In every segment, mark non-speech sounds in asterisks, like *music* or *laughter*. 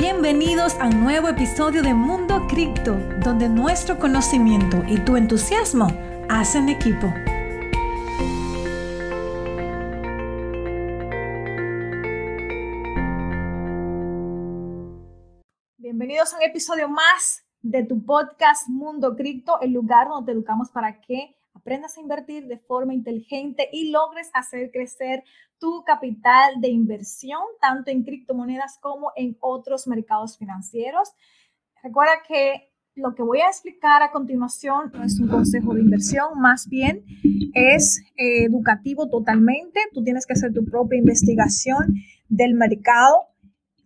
Bienvenidos a un nuevo episodio de Mundo Cripto, donde nuestro conocimiento y tu entusiasmo hacen equipo. Bienvenidos a un episodio más de tu podcast Mundo Cripto, el lugar donde te educamos para que aprendas a invertir de forma inteligente y logres hacer crecer tu capital de inversión, tanto en criptomonedas como en otros mercados financieros. Recuerda que lo que voy a explicar a continuación no es un consejo de inversión, más bien es eh, educativo totalmente. Tú tienes que hacer tu propia investigación del mercado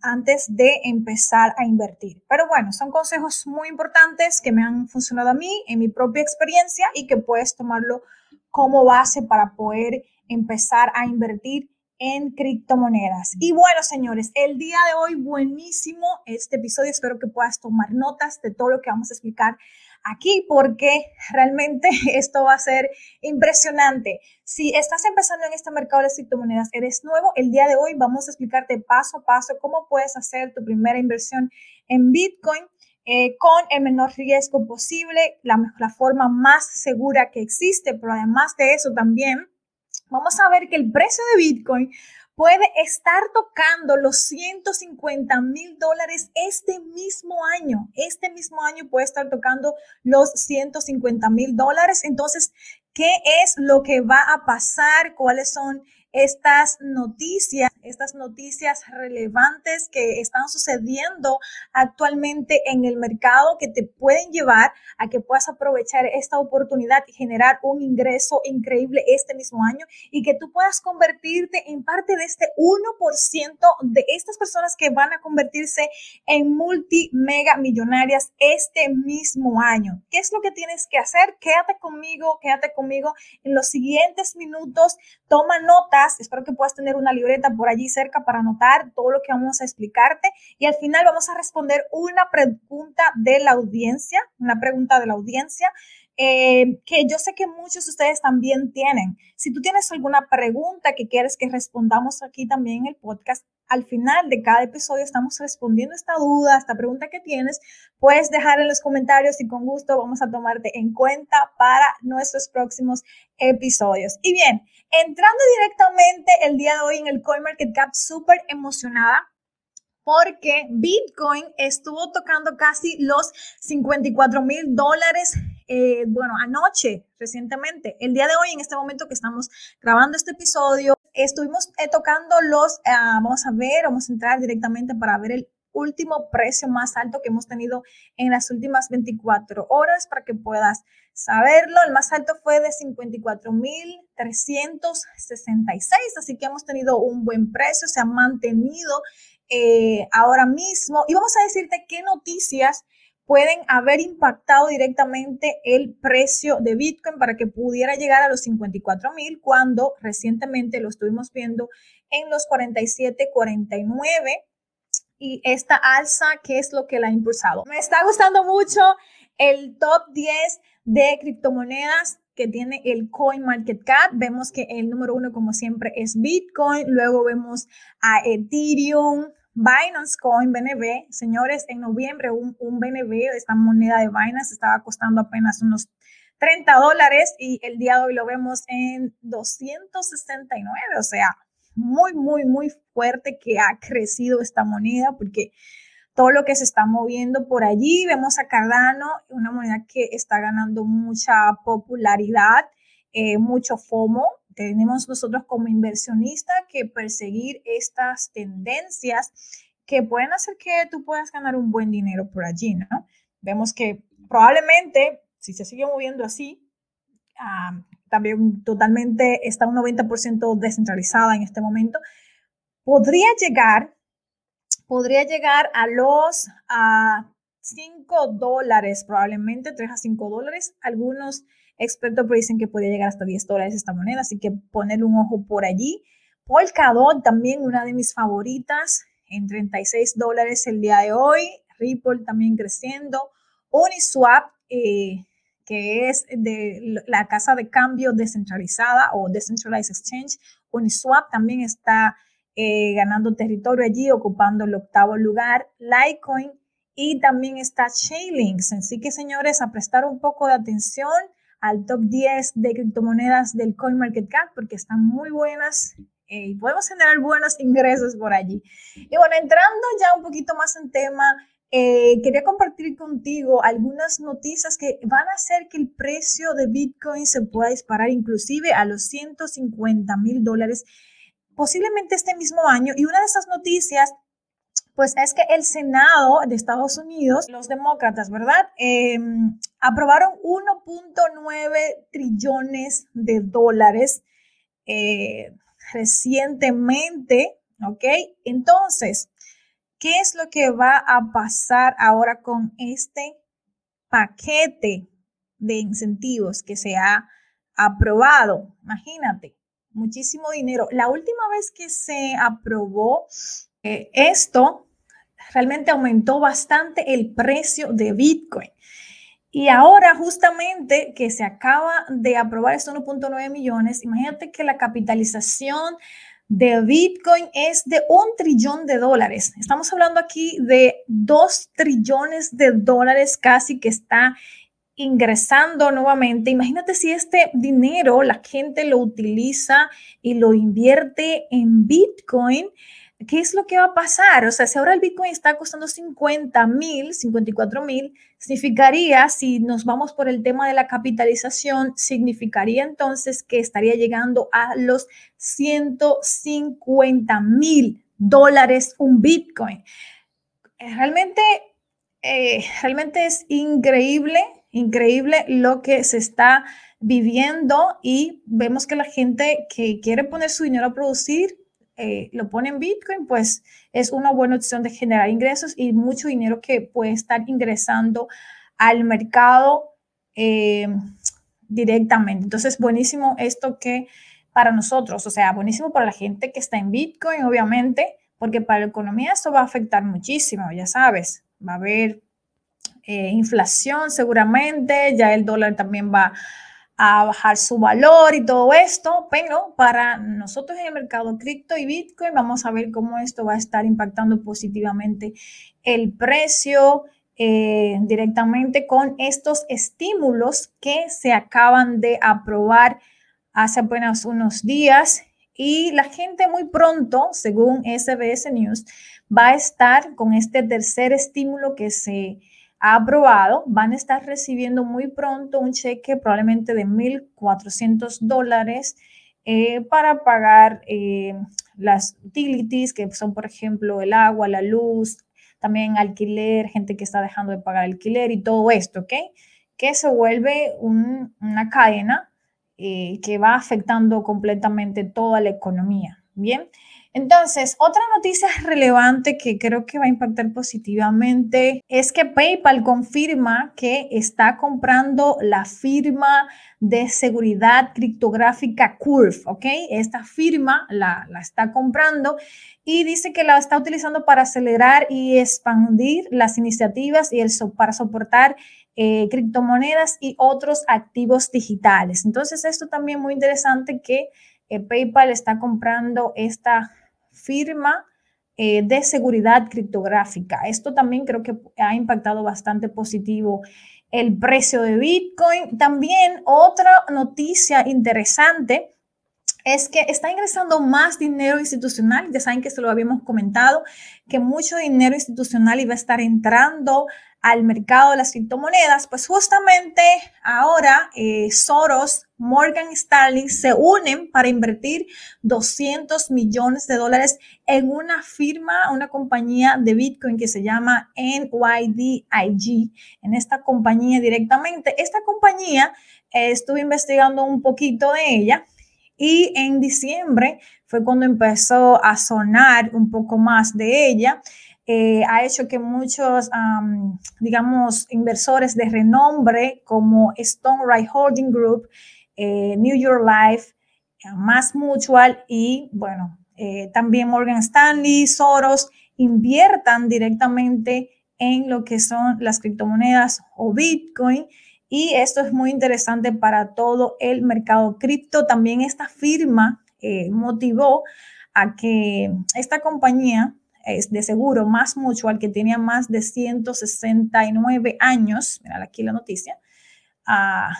antes de empezar a invertir. Pero bueno, son consejos muy importantes que me han funcionado a mí en mi propia experiencia y que puedes tomarlo como base para poder empezar a invertir en criptomonedas. Y bueno, señores, el día de hoy buenísimo este episodio. Espero que puedas tomar notas de todo lo que vamos a explicar aquí porque realmente *laughs* esto va a ser impresionante. Si estás empezando en este mercado de criptomonedas, eres nuevo, el día de hoy vamos a explicarte paso a paso cómo puedes hacer tu primera inversión en Bitcoin. Eh, con el menor riesgo posible, la, la forma más segura que existe, pero además de eso también vamos a ver que el precio de Bitcoin puede estar tocando los 150 mil dólares este mismo año. Este mismo año puede estar tocando los 150 mil dólares. Entonces, ¿qué es lo que va a pasar? ¿Cuáles son estas noticias, estas noticias relevantes que están sucediendo actualmente en el mercado que te pueden llevar a que puedas aprovechar esta oportunidad y generar un ingreso increíble este mismo año y que tú puedas convertirte en parte de este 1% de estas personas que van a convertirse en multi mega millonarias este mismo año. ¿Qué es lo que tienes que hacer? Quédate conmigo, quédate conmigo en los siguientes minutos, toma nota Espero que puedas tener una libreta por allí cerca para anotar todo lo que vamos a explicarte. Y al final vamos a responder una pregunta de la audiencia, una pregunta de la audiencia. Eh, que yo sé que muchos de ustedes también tienen. Si tú tienes alguna pregunta que quieres que respondamos aquí también en el podcast, al final de cada episodio estamos respondiendo esta duda, esta pregunta que tienes, puedes dejar en los comentarios y con gusto vamos a tomarte en cuenta para nuestros próximos episodios. Y bien, entrando directamente el día de hoy en el CoinMarketCap, súper emocionada porque Bitcoin estuvo tocando casi los 54 mil dólares, eh, bueno, anoche, recientemente. El día de hoy, en este momento que estamos grabando este episodio, estuvimos eh, tocando los, ah, vamos a ver, vamos a entrar directamente para ver el último precio más alto que hemos tenido en las últimas 24 horas para que puedas saberlo. El más alto fue de 54.366, así que hemos tenido un buen precio, se ha mantenido eh, ahora mismo y vamos a decirte qué noticias pueden haber impactado directamente el precio de Bitcoin para que pudiera llegar a los 54 mil cuando recientemente lo estuvimos viendo en los 47, 49 y esta alza, ¿qué es lo que la ha impulsado? Me está gustando mucho el top 10 de criptomonedas que tiene el CoinMarketCap. Vemos que el número uno, como siempre, es Bitcoin. Luego vemos a Ethereum, Binance Coin, BNB. Señores, en noviembre un, BNB, esta moneda de Binance, estaba costando apenas unos 30 dólares y el día de hoy lo vemos en 269. O sea, muy, muy, muy fuerte que ha crecido esta moneda porque todo lo que se está moviendo por allí. Vemos a Cardano, una moneda que está ganando mucha popularidad, eh, mucho FOMO. Tenemos nosotros como inversionistas que perseguir estas tendencias que pueden hacer que tú puedas ganar un buen dinero por allí, ¿no? Vemos que probablemente, si se sigue moviendo así, ah, también totalmente está un 90% descentralizada en este momento, podría llegar podría llegar a los a 5 dólares, probablemente 3 a 5 dólares. Algunos expertos dicen que podría llegar hasta 10 dólares esta moneda, así que poner un ojo por allí. Polkadot, también una de mis favoritas, en 36 dólares el día de hoy. Ripple también creciendo. Uniswap, eh, que es de la casa de cambio descentralizada o Decentralized Exchange. Uniswap también está eh, ganando territorio allí, ocupando el octavo lugar. Litecoin y también está Chainlinks. Así que, señores, a prestar un poco de atención al top 10 de criptomonedas del CoinMarketCap porque están muy buenas eh, y podemos generar buenos ingresos por allí. Y bueno, entrando ya un poquito más en tema, eh, quería compartir contigo algunas noticias que van a hacer que el precio de Bitcoin se pueda disparar inclusive a los 150 mil dólares posiblemente este mismo año. Y una de esas noticias pues es que el Senado de Estados Unidos, los demócratas, ¿verdad? Em, aprobaron 1.9 trillones de dólares eh, recientemente, ¿ok? Entonces, ¿qué es lo que va a pasar ahora con este paquete de incentivos que se ha aprobado? Imagínate, muchísimo dinero. La última vez que se aprobó eh, esto, realmente aumentó bastante el precio de Bitcoin. Y ahora justamente que se acaba de aprobar estos 1.9 millones, imagínate que la capitalización de Bitcoin es de un trillón de dólares. Estamos hablando aquí de dos trillones de dólares casi que está ingresando nuevamente. Imagínate si este dinero la gente lo utiliza y lo invierte en Bitcoin. ¿Qué es lo que va a pasar? O sea, si ahora el Bitcoin está costando 50 mil, 54 mil, significaría, si nos vamos por el tema de la capitalización, significaría entonces que estaría llegando a los 150 mil dólares un Bitcoin. Eh, realmente, eh, realmente es increíble, increíble lo que se está viviendo y vemos que la gente que quiere poner su dinero a producir eh, lo pone en Bitcoin, pues es una buena opción de generar ingresos y mucho dinero que puede estar ingresando al mercado eh, directamente. Entonces, buenísimo esto que para nosotros, o sea, buenísimo para la gente que está en Bitcoin, obviamente, porque para la economía esto va a afectar muchísimo, ya sabes, va a haber eh, inflación seguramente, ya el dólar también va a bajar su valor y todo esto, pero para nosotros en el mercado cripto y Bitcoin vamos a ver cómo esto va a estar impactando positivamente el precio eh, directamente con estos estímulos que se acaban de aprobar hace apenas unos días. Y la gente muy pronto, según SBS News, va a estar con este tercer estímulo que se aprobado, van a estar recibiendo muy pronto un cheque probablemente de 1.400 dólares eh, para pagar eh, las utilities, que son, por ejemplo, el agua, la luz, también alquiler, gente que está dejando de pagar alquiler y todo esto, ¿ok? Que se vuelve una cadena eh, que va afectando completamente toda la economía, ¿bien? Entonces, otra noticia relevante que creo que va a impactar positivamente es que PayPal confirma que está comprando la firma de seguridad criptográfica Curve, ¿ok? Esta firma la, está comprando y dice que la está utilizando para acelerar y expandir las iniciativas y el, para soportar eh, criptomonedas y otros activos digitales. Entonces, esto también muy interesante que eh, PayPal está comprando esta firma eh, de seguridad criptográfica. Esto también creo que ha impactado bastante positivo el precio de Bitcoin. También otra noticia interesante es que está ingresando más dinero institucional. Ya saben que se lo habíamos comentado, que mucho dinero institucional iba a estar entrando al mercado de las criptomonedas. Pues justamente ahora eh, Soros, Morgan Stanley se unen para invertir 200 millones de dólares en una firma, una compañía de Bitcoin que se llama NYDIG. En esta compañía directamente. Esta compañía, eh, estuve investigando un poquito de ella y en diciembre fue cuando empezó a sonar un poco más de ella. Eh, ha hecho que muchos, digamos, inversores de renombre como Stone Right Holding Group, eh, New York Life, Mass Mutual y, bueno, eh, también Morgan Stanley, Soros, inviertan directamente en lo que son las criptomonedas o Bitcoin y esto es muy interesante para todo el mercado cripto. También esta firma eh, motivó a que esta compañía es de seguro más mutual que tenía más de 169 años, mira aquí la noticia, a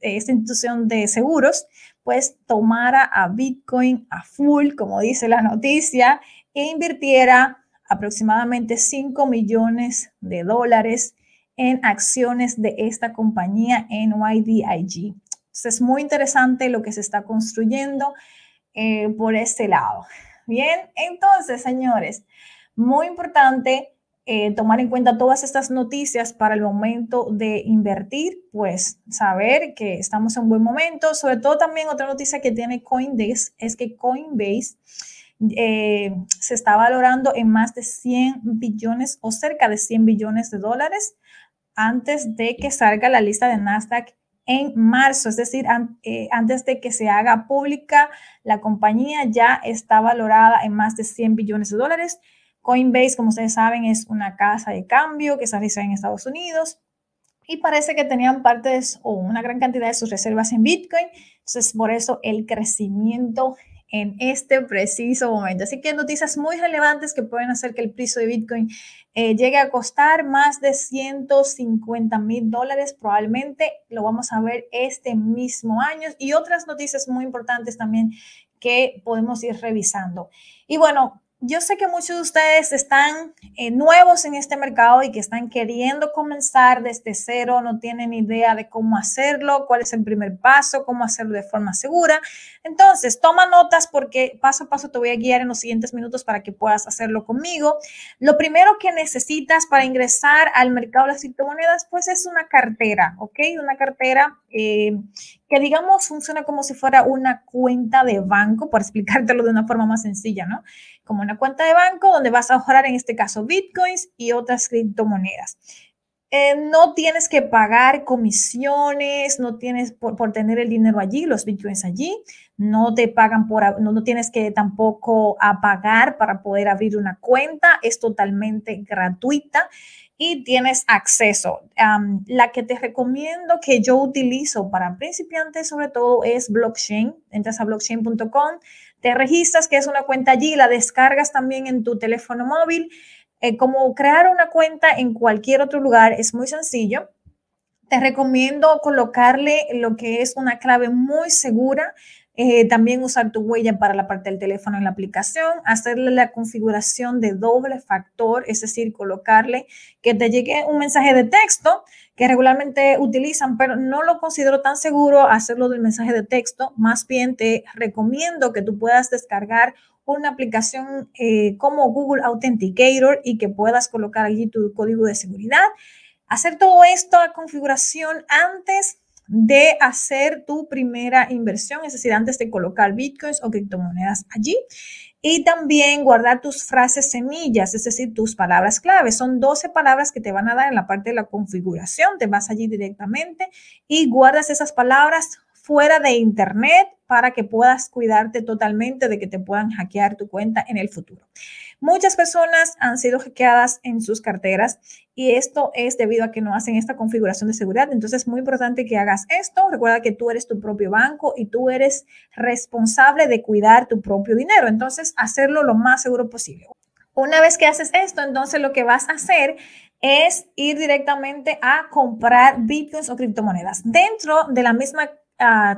esta institución de seguros, pues tomara a Bitcoin a full, como dice la noticia, e invirtiera aproximadamente 5 millones de dólares en acciones de esta compañía NYDIG. Entonces, es muy interesante lo que se está construyendo eh, por este lado. Bien, entonces, señores, muy importante eh, tomar en cuenta todas estas noticias para el momento de invertir, pues saber que estamos en un buen momento. Sobre todo también otra noticia que tiene Coinbase es que Coinbase eh, se está valorando en más de 100 billones o cerca de 100 billones de dólares antes de que salga la lista de Nasdaq en marzo, es decir, eh, antes de que se haga pública, la compañía ya está valorada en más de 100 billones de dólares. Coinbase, como ustedes saben, es una casa de cambio que se realiza en Estados Unidos y parece que tenían partes o una gran cantidad de sus reservas en Bitcoin. Entonces, por eso el crecimiento en este preciso momento. Así que noticias muy relevantes que pueden hacer que el precio de Bitcoin eh, llegue a costar más de 150 mil dólares. Probablemente lo vamos a ver este mismo año y otras noticias muy importantes también que podemos ir revisando. Y bueno, yo sé que muchos de ustedes están eh, nuevos en este mercado y que están queriendo comenzar desde cero, no tienen idea de cómo hacerlo, cuál es el primer paso, cómo hacerlo de forma segura. Entonces, toma notas porque paso a paso te voy a guiar en los siguientes minutos para que puedas hacerlo conmigo. Lo primero que necesitas para ingresar al mercado de las criptomonedas, pues es una cartera, ¿ok? Una cartera eh, que digamos funciona como si fuera una cuenta de banco, por explicártelo de una forma más sencilla, ¿no? Como una cuenta de banco donde vas a ahorrar en este caso bitcoins y otras criptomonedas. Eh, no tienes que pagar comisiones, no tienes por, tener el dinero allí, los bitcoins allí, no te pagan por, no, no tienes que tampoco a pagar para poder abrir una cuenta, es totalmente gratuita y tienes acceso. la que te recomiendo que yo utilizo para principiantes sobre todo es blockchain. Entras a blockchain.com, te registras, que es una cuenta allí, la descargas también en tu teléfono móvil eh, como crear una cuenta en cualquier otro lugar es muy sencillo. Te recomiendo colocarle lo que es una clave muy segura. Eh, también usar tu huella para la parte del teléfono en la aplicación, hacerle la configuración de doble factor, es decir, colocarle que te llegue un mensaje de texto que regularmente utilizan, pero no lo considero tan seguro hacerlo del mensaje de texto. Más bien te recomiendo que tú puedas descargar una aplicación eh, como Google Authenticator y que puedas colocar allí tu código de seguridad. Hacer todo esto a configuración antes de hacer tu primera inversión, es decir, antes de colocar bitcoins o criptomonedas allí. Y también guardar tus frases semillas, es decir, tus palabras clave. Son 12 palabras que te van a dar en la parte de la configuración. Te vas allí directamente y guardas esas palabras fuera de Internet para que puedas cuidarte totalmente de que te puedan hackear tu cuenta en el futuro. Muchas personas han sido hackeadas en sus carteras y esto es debido a que no hacen esta configuración de seguridad. Entonces es muy importante que hagas esto. Recuerda que tú eres tu propio banco y tú eres responsable de cuidar tu propio dinero. Entonces hacerlo lo más seguro posible. Una vez que haces esto, entonces lo que vas a hacer es ir directamente a comprar bitcoins o criptomonedas. Dentro de la misma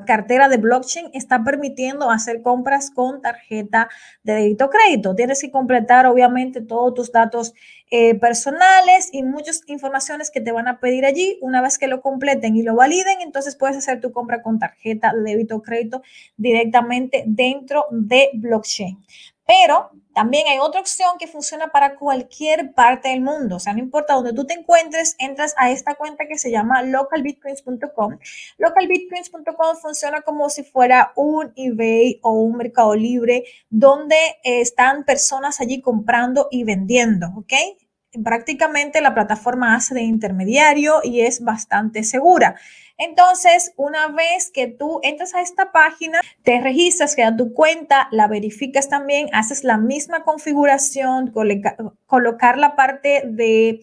cartera de blockchain está permitiendo hacer compras con tarjeta de débito crédito. Tienes que completar obviamente todos tus datos eh, personales y muchas informaciones que te van a pedir allí. Una vez que lo completen y lo validen, entonces puedes hacer tu compra con tarjeta de débito crédito directamente dentro de blockchain. Pero también hay otra opción que funciona para cualquier parte del mundo. O sea, no importa dónde tú te encuentres, entras a esta cuenta que se llama localbitcoins.com. Localbitcoins.com funciona como si fuera un eBay o un mercado libre donde están personas allí comprando y vendiendo, ¿ok? Prácticamente la plataforma hace de intermediario y es bastante segura. Entonces, una vez que tú entras a esta página, te registras, queda tu cuenta, la verificas también, haces la misma configuración, colocar la parte de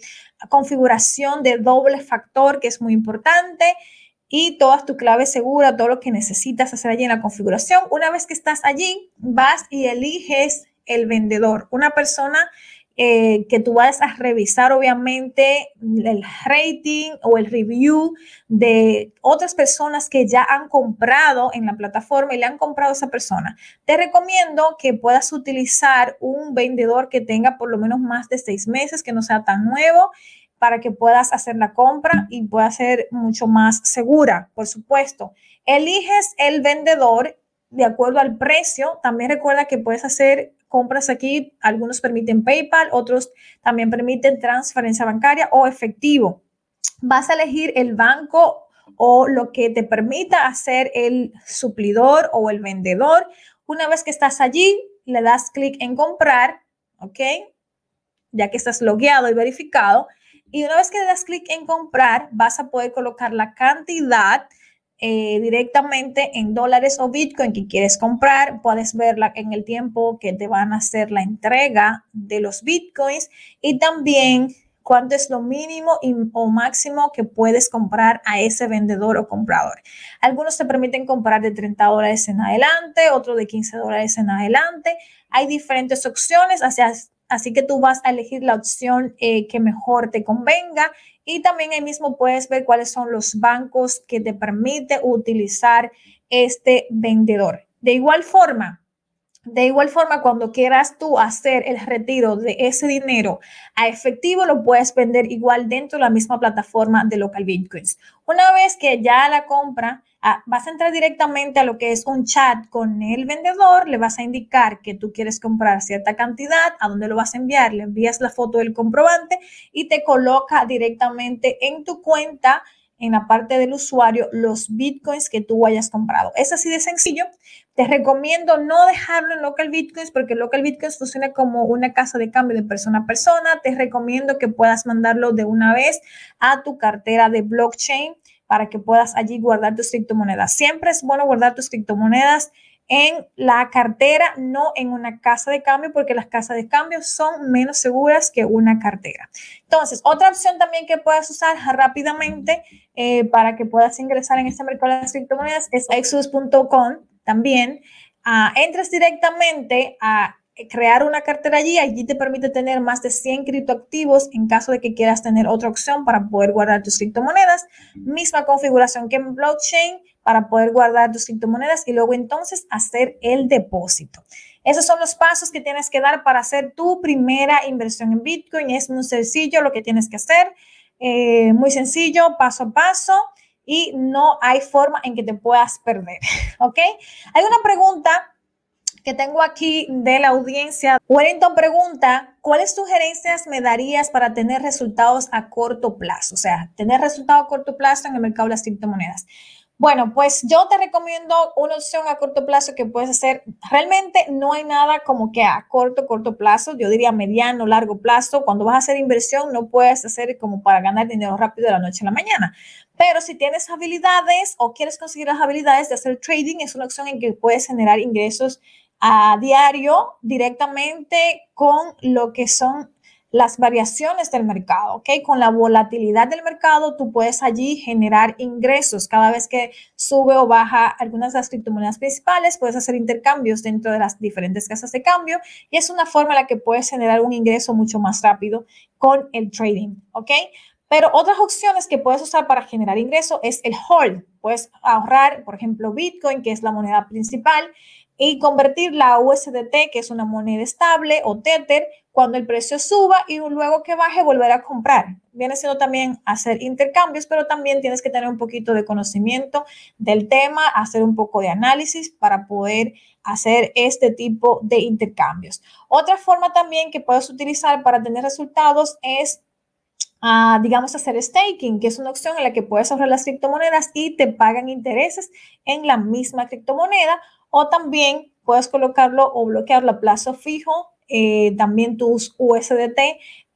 configuración de doble factor, que es muy importante. y todas tus claves seguras, todo lo que necesitas hacer allí en la configuración. Una vez que estás allí, vas y eliges el vendedor, una persona eh, que tú vas a revisar obviamente el rating o el review de otras personas que ya han comprado en la plataforma y le han comprado a esa persona. Te recomiendo que puedas utilizar un vendedor que tenga por lo menos más de seis meses, que no sea tan nuevo para que puedas hacer la compra y pueda ser mucho más segura, por supuesto. Eliges el vendedor de acuerdo al precio. También recuerda que puedes hacer compras aquí. Algunos permiten PayPal, otros también permiten transferencia bancaria o efectivo. Vas a elegir el banco o lo que te permita hacer el suplidor o el vendedor. Una vez que estás allí, le das clic en comprar, ¿ok? Ya que estás logueado y verificado. Y una vez que le das clic en comprar, vas a poder colocar la cantidad eh, directamente en dólares o Bitcoin que quieres comprar. Puedes verla en el tiempo que te van a hacer la entrega de los Bitcoins y también cuánto es lo mínimo o máximo que puedes comprar a ese vendedor o comprador. Algunos te permiten comprar de 30 dólares en adelante, otro de 15 dólares en adelante. Hay diferentes opciones, así que tú vas a elegir la opción eh, que mejor te convenga y también ahí mismo puedes ver cuáles son los bancos que te permite utilizar este vendedor. De igual forma, de igual forma, cuando quieras tú hacer el retiro de ese dinero a efectivo, lo puedes vender igual dentro de la misma plataforma de Local Bitcoins. Una vez que ya la compra Vas a entrar directamente a lo que es un chat con el vendedor, le vas a indicar que tú quieres comprar cierta cantidad, a dónde lo vas a enviar, le envías la foto del comprobante y te coloca directamente en tu cuenta en la parte del usuario los bitcoins que tú hayas comprado. Es así de sencillo. Te recomiendo no dejarlo en local bitcoins porque local bitcoins funciona como una casa de cambio de persona a persona. Te recomiendo que puedas mandarlo de una vez a tu cartera de blockchain para que puedas allí guardar tus criptomonedas. Siempre es bueno guardar tus criptomonedas en la cartera, no en una casa de cambio, porque las casas de cambio son menos seguras que una cartera. Entonces, otra opción también que puedes usar rápidamente eh, para que puedas ingresar en este mercado de las criptomonedas es exodus.com también. Uh, entras directamente a crear una cartera allí, allí te permite tener más de 100 criptoactivos en caso de que quieras tener otra opción para poder guardar tus criptomonedas. Misma configuración que en blockchain para poder guardar tus criptomonedas y luego entonces hacer el depósito. Esos son los pasos que tienes que dar para hacer tu primera inversión en Bitcoin. Es muy sencillo lo que tienes que hacer, eh, muy sencillo, paso a paso y no hay forma en que te puedas perder. *laughs* ¿Ok? Hay una pregunta que tengo aquí de la audiencia. Wellington pregunta, ¿cuáles sugerencias me darías para tener resultados a corto plazo? O sea, tener resultados a corto plazo en el mercado de las criptomonedas. Bueno, pues yo te recomiendo una opción a corto plazo que puedes hacer. Realmente no hay nada como que a corto, corto plazo. Yo diría mediano, largo plazo. Cuando vas a hacer inversión, no puedes hacer como para ganar dinero rápido de la noche a la mañana. Pero si tienes habilidades o quieres conseguir las habilidades de hacer trading, es una opción en que puedes generar ingresos a diario directamente con lo que son las variaciones del mercado, ¿ok? Con la volatilidad del mercado, tú puedes allí generar ingresos. Cada vez que sube o baja algunas de las criptomonedas principales, puedes hacer intercambios dentro de las diferentes casas de cambio y es una forma en la que puedes generar un ingreso mucho más rápido con el trading, ¿ok? Pero otras opciones que puedes usar para generar ingreso es el hold. Puedes ahorrar, por ejemplo, Bitcoin, que es la moneda principal, y convertir la USDT, que es una moneda estable, o Tether, cuando el precio suba y luego que baje volver a comprar. Viene siendo también hacer intercambios, pero también tienes que tener un poquito de conocimiento del tema, hacer un poco de análisis para poder hacer este tipo de intercambios. Otra forma también que puedes utilizar para tener resultados es Uh, digamos, hacer staking, que es una opción en la que puedes ahorrar las criptomonedas y te pagan intereses en la misma criptomoneda o también puedes colocarlo o bloquearlo a plazo fijo, eh, también tus USDT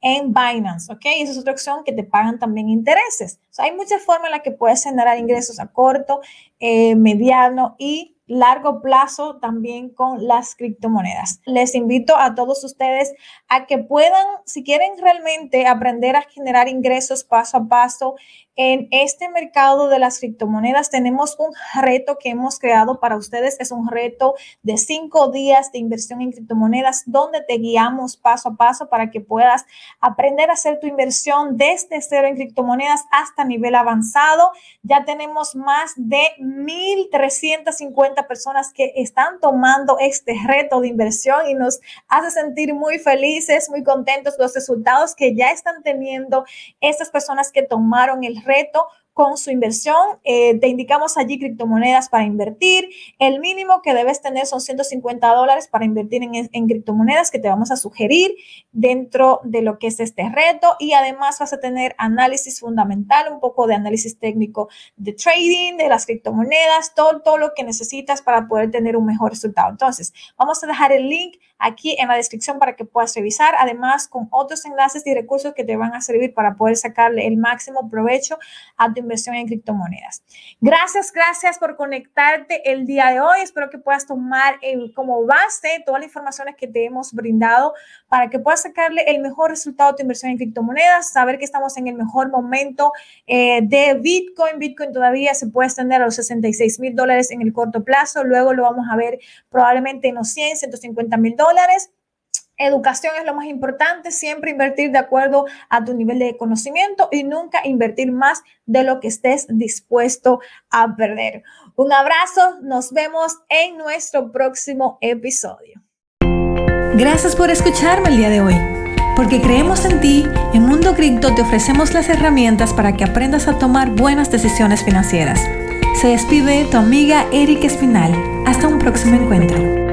en Binance, ¿ok? Esa es otra opción que te pagan también intereses. hay muchas formas en las que puedes generar ingresos a corto, eh, mediano y largo plazo también con las criptomonedas. Les invito a todos ustedes a que puedan, si quieren realmente aprender a generar ingresos paso a paso en este mercado de las criptomonedas, tenemos un reto que hemos creado para ustedes. Es un reto de cinco días de inversión en criptomonedas donde te guiamos paso a paso para que puedas aprender a hacer tu inversión desde cero en criptomonedas hasta nivel avanzado. Ya tenemos más de 1.350 personas que están tomando este reto de inversión y nos hace sentir muy felices, muy contentos los resultados que ya están teniendo estas personas que tomaron el reto con su inversión. Eh, te indicamos allí criptomonedas para invertir. El mínimo que debes tener son 150 dólares para invertir en, criptomonedas que te vamos a sugerir dentro de lo que es este reto. Y además vas a tener análisis fundamental, un poco de análisis técnico de trading, de las criptomonedas, todo, todo lo que necesitas para poder tener un mejor resultado. Entonces, vamos a dejar el link aquí en la descripción para que puedas revisar, además con otros enlaces y recursos que te van a servir para poder sacarle el máximo provecho a tu inversión en criptomonedas. Gracias, gracias por conectarte el día de hoy. Espero que puedas tomar como base todas las informaciones que te hemos brindado para que puedas sacarle el mejor resultado a tu inversión en criptomonedas, saber que estamos en el mejor momento eh, de Bitcoin. Bitcoin todavía se puede extender a los 66 mil dólares en el corto plazo, luego lo vamos a ver probablemente en los 100, 150 mil dólares dólares. Educación es lo más importante, siempre invertir de acuerdo a tu nivel de conocimiento y nunca invertir más de lo que estés dispuesto a perder. Un abrazo, nos vemos en nuestro próximo episodio. Gracias por escucharme el día de hoy. Porque creemos en ti, en Mundo Cripto te ofrecemos las herramientas para que aprendas a tomar buenas decisiones financieras. Se despide tu amiga Erika Espinal. Hasta un próximo encuentro.